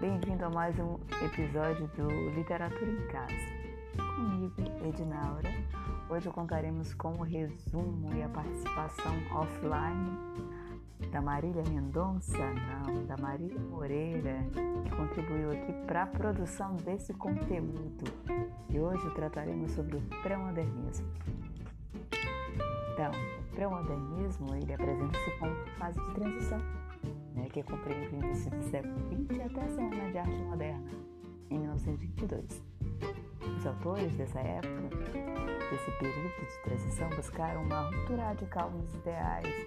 bem-vindo a mais um episódio do Literatura em Casa. Comigo, Edinaura. Hoje contaremos com o resumo e a participação offline da Marília Mendonça, não, da Marília Moreira, que contribuiu aqui para a produção desse conteúdo. E hoje trataremos sobre o pré-modernismo. Então, o pré-modernismo ele apresenta-se como fase de transição né, que compreende o início do século XX até a Semana de Arte Moderna, em 1922. Os autores dessa época, desse período de transição, buscaram uma ruptura radical nos ideais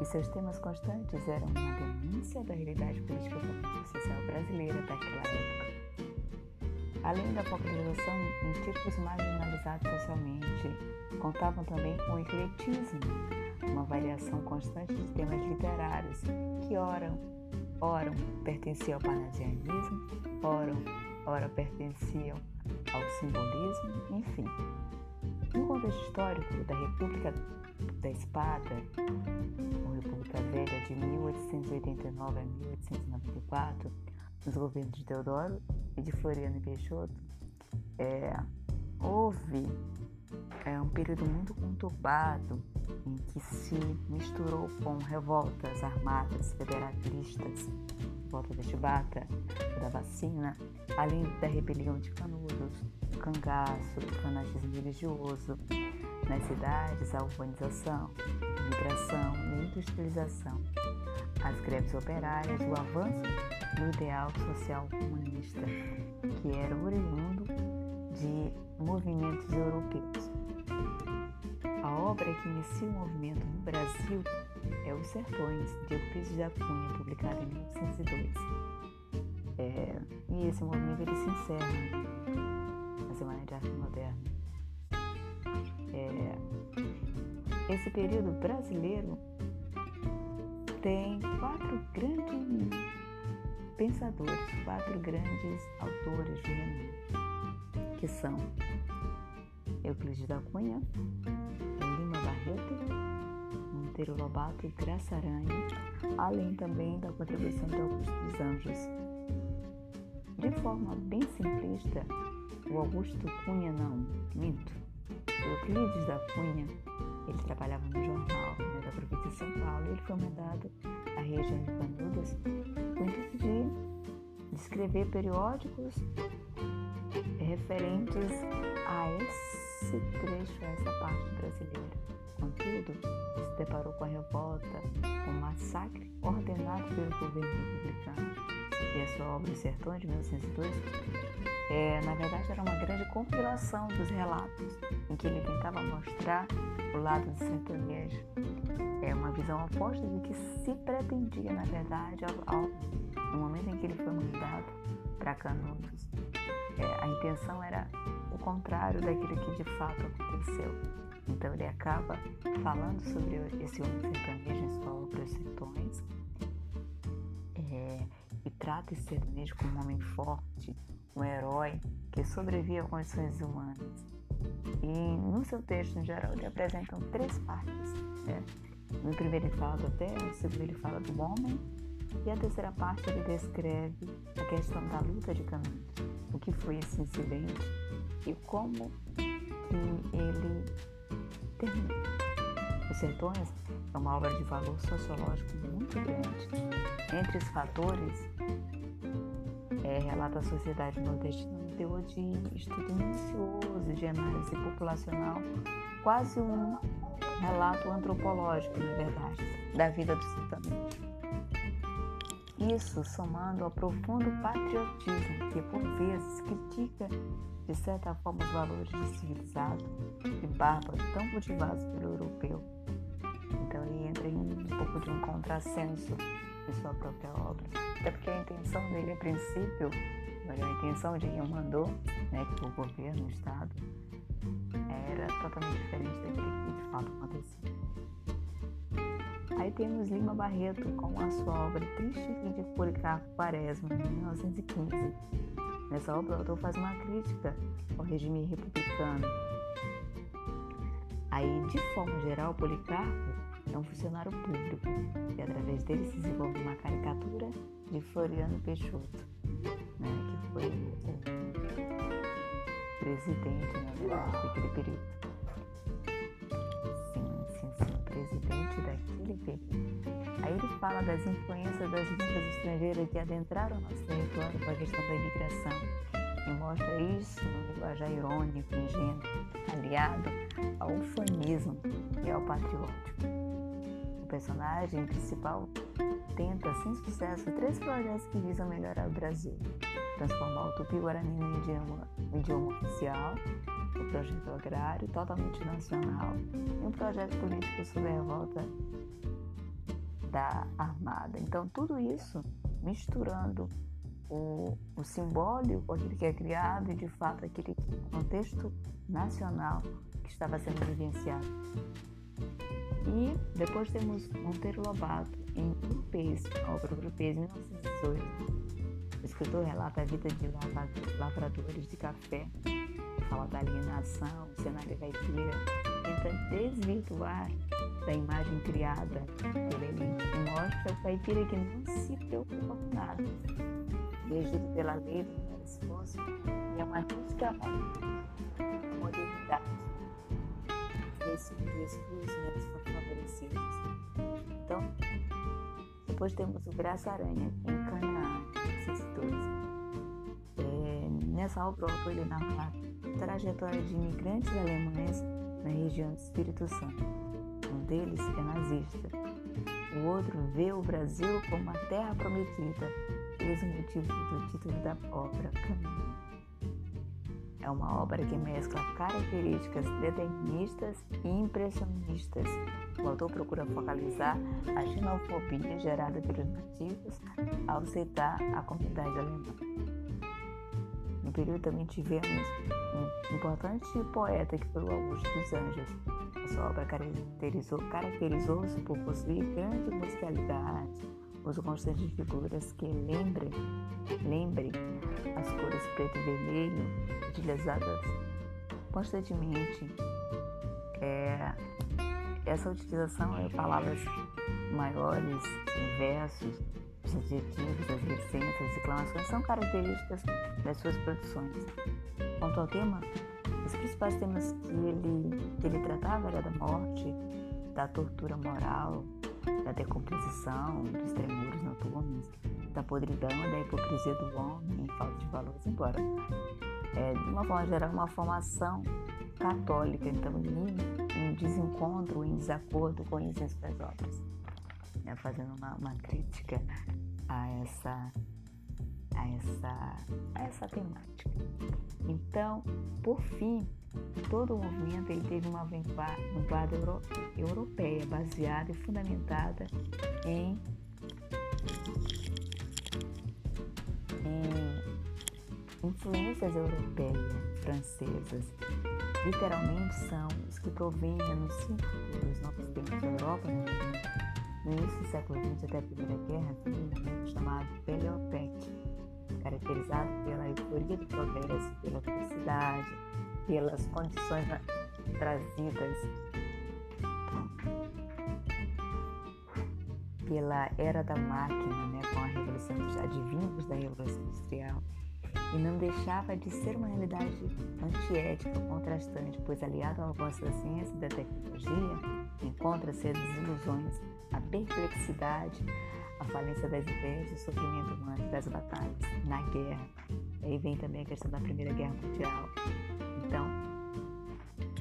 e seus temas constantes eram uma denúncia da realidade política e social brasileira daquela época. Além da focalização em tipos marginalizados socialmente, contavam também com o ecletismo, uma variação constante de temas literários que ora, ora pertenciam ao panasianismo, ora, ora pertenciam ao simbolismo, enfim. No contexto histórico da República da Espada, ou República Velha de 1889 a 1894, nos governos de Teodoro e de Floriano e Peixoto, é, houve é, um período muito conturbado em que se misturou com revoltas armadas federalistas, volta da Chibata, da vacina, além da rebelião de Canudos, do cangaço, do fanatismo religioso, nas cidades, a urbanização, a migração e a industrialização, as greves operárias, o avanço do ideal social comunista, que era oriundo de movimentos europeus. Obra que inicia o movimento no Brasil é Os Sertões, de Euclides da Cunha, publicado em 1902. É, e esse movimento ele se encerra na Semana de Arte Moderna. É, esse período brasileiro tem quatro grandes pensadores, quatro grandes autores de renome, que são Euclides da Cunha, Barreto, Monteiro Lobato e Graça Aranha, além também da contribuição de Augusto dos Anjos. De forma bem simplista, o Augusto Cunha não, minto. Euclides da Cunha, ele trabalhava no jornal né, da província de São Paulo e ele foi mandado à região de Canudos com o intuito de escrever periódicos referentes a esse trecho, essa parte brasileira. Contudo, se deparou com a revolta, com o massacre ordenado pelo governo republicano. E a sua obra Sertões, de 1902, é, na verdade era uma grande compilação dos relatos em que ele tentava mostrar o lado do sertanejo. É uma visão oposta do que se pretendia, na verdade, ao, ao, no momento em que ele foi mandado para Canudos. É, a intenção era o contrário daquilo que de fato aconteceu. Então ele acaba falando sobre esse homem sertanejo em sua obra Os Sertões é, e trata esse sertanejo como um homem forte, um herói que sobrevive a condições humanas. E no seu texto, em geral, ele apresenta três partes. Né? No primeiro ele fala da terra, no segundo ele fala do homem e a terceira parte ele descreve a questão da luta de Canudos, o que foi esse incidente e como que ele terminou. Os Sertões é uma obra de valor sociológico muito grande. Entre os fatores, é, relata a sociedade nordestina no teor de estudo minucioso de análise populacional, quase um relato antropológico, na verdade, da vida do sertanejo. Isso somando ao profundo patriotismo que, por vezes, critica de certa forma os valores de civilizado e bárbaro tão cultivados pelo europeu. Então ele entra em um pouco de um contrassenso em sua própria obra. Até porque a intenção dele, a princípio, a intenção de quem mandou, né, que o governo, o Estado, era totalmente diferente daquilo que de fato aconteceu. Aí temos Lima Barreto com a sua obra Triste de Policarpo Quaresma, em 1915 Nessa obra, o autor faz uma crítica ao regime republicano. Aí, de forma geral, Policarpo é um funcionário público e, através dele, se desenvolve uma caricatura de Floriano Peixoto. né, que foi o presidente, na verdade, daquele período. Sim, sim, sim, presidente daquele período. Aí ele fala das influências das línguas estrangeiras que adentraram nosso território com a questão da imigração e mostra isso no linguajar irônico, ingênuo, aliado ao ufanismo e ao patriótico. O personagem principal tenta, sem sucesso, três projetos que visam melhorar o Brasil. Transformar o Tupi-Guarani no idioma, no idioma oficial, o projeto agrário totalmente nacional e um projeto político sobre a revolta da Armada. Então, tudo isso misturando o, o simbólico, aquele que é criado e de fato aquele contexto nacional que estava sendo vivenciado. E depois temos Monteiro Lobato em Grupês, a obra Grupês, 1918. O escritor relata a vida de lavradores de café, fala da alienação, o cenário caipira, tenta desvirtuar da imagem criada pela elite e mostra o caipira que não se preocupa com nada, regido pela lei do esforço e é uma crítica à modernidade. Esse os menos favorecidos. Então, depois temos o Graça Aranha em Canaã, esses dois. É, nessa obra, ele narra a trajetória de imigrantes alemães na região do Espírito Santo. Um deles é nazista. O outro vê o Brasil como a terra prometida eis o motivo do título da obra Caminho. É uma obra que mescla características deterministas e impressionistas. O autor procura focalizar a xenofobia gerada pelos nativos ao citar a comunidade alemã. No período também tivemos um importante poeta que foi o Augusto dos Anjos. Sua obra caracterizou-se caracterizou por possuir grande musicalidade, uso constante de figuras que lembrem, lembrem as cores preto e vermelho utilizadas constantemente. É, essa utilização de palavras maiores, versos, os adjetivos, as licenças, as exclamações são características das suas produções. Quanto ao tema, os principais temas que ele, que ele tratava era da morte, da tortura moral, da decomposição, dos tremores noturnos, da podridão da hipocrisia do homem falta de valores, embora é, de uma forma geral, uma formação católica, então em, em desencontro, em desacordo com isso em suas obras, né, fazendo uma, uma crítica a essa a essa, a essa temática. Então, por fim, todo o movimento ele teve uma vanguarda euro, europeia baseada e fundamentada em, em influências europeias, francesas. Literalmente são os que provêm nos cinco dos novos tempos da Europa né? no início do século XX até a Primeira Guerra, um movimento chamado Peleopec, caracterizado pela euforia do progresso, pela felicidade, pelas condições trazidas pela era da máquina, né, com a revolução advindos da revolução industrial, e não deixava de ser uma realidade antiética, contrastante, pois aliado ao avanço da ciência e da tecnologia, encontra-se as desilusões, a perplexidade, a falência das ideias e o sofrimento humano das batalhas na guerra. Aí vem também a questão da Primeira Guerra Mundial. Então,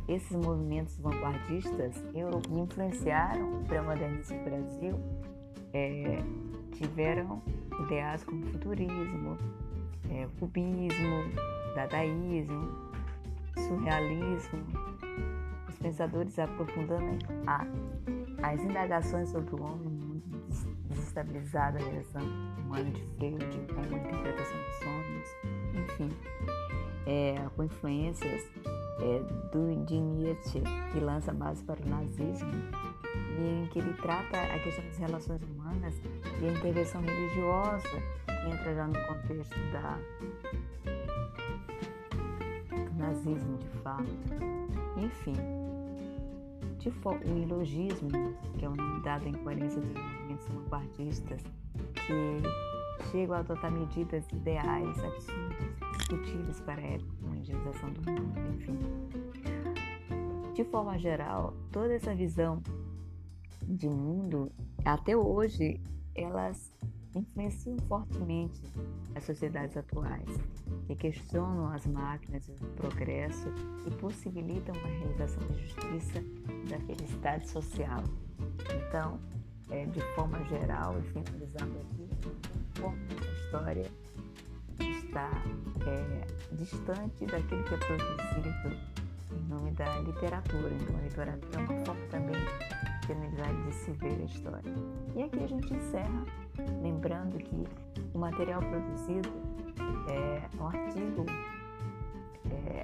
esses movimentos vanguardistas que influenciaram o pré-modernismo no Brasil é, tiveram ideais como futurismo, é, cubismo, dadaísmo, surrealismo, os pensadores aprofundando a, as indagações sobre o homem desestabilizado, a relação humana de Freud com a interpretação dos sonhos, enfim, é, com influências é, do, de Nietzsche, que lança base para o nazismo, e em que ele trata a questão das relações humanas e a intervenção religiosa, que entra já no contexto da, do nazismo de fato. Enfim, de o ilogismo, que é o nome dado em coerência dos movimentos vanguardistas, que chegam a adotar medidas ideais absurdas, discutíveis para a modernização do mundo, enfim. De forma geral, toda essa visão de mundo, até hoje, elas influenciam fortemente as sociedades atuais, que questionam as máquinas e o progresso e possibilitam a realização da justiça e da felicidade social. Então, é, de forma geral, e finalizando aqui, como a história está é, distante daquilo que é produzido em nome da literatura. Então, a literatura é uma forma também de se ver a história. E aqui a gente encerra, lembrando que o material produzido é um artigo é,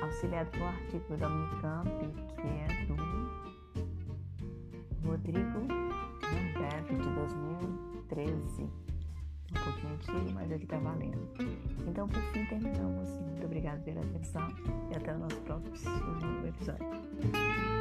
auxiliado por um artigo da Unicamp, que é Rodrigo Lamberto, de 2013 um pouquinho antigo, mas aqui está valendo. Então, por fim, terminamos. Muito obrigada pela atenção e até o nosso próximo episódio.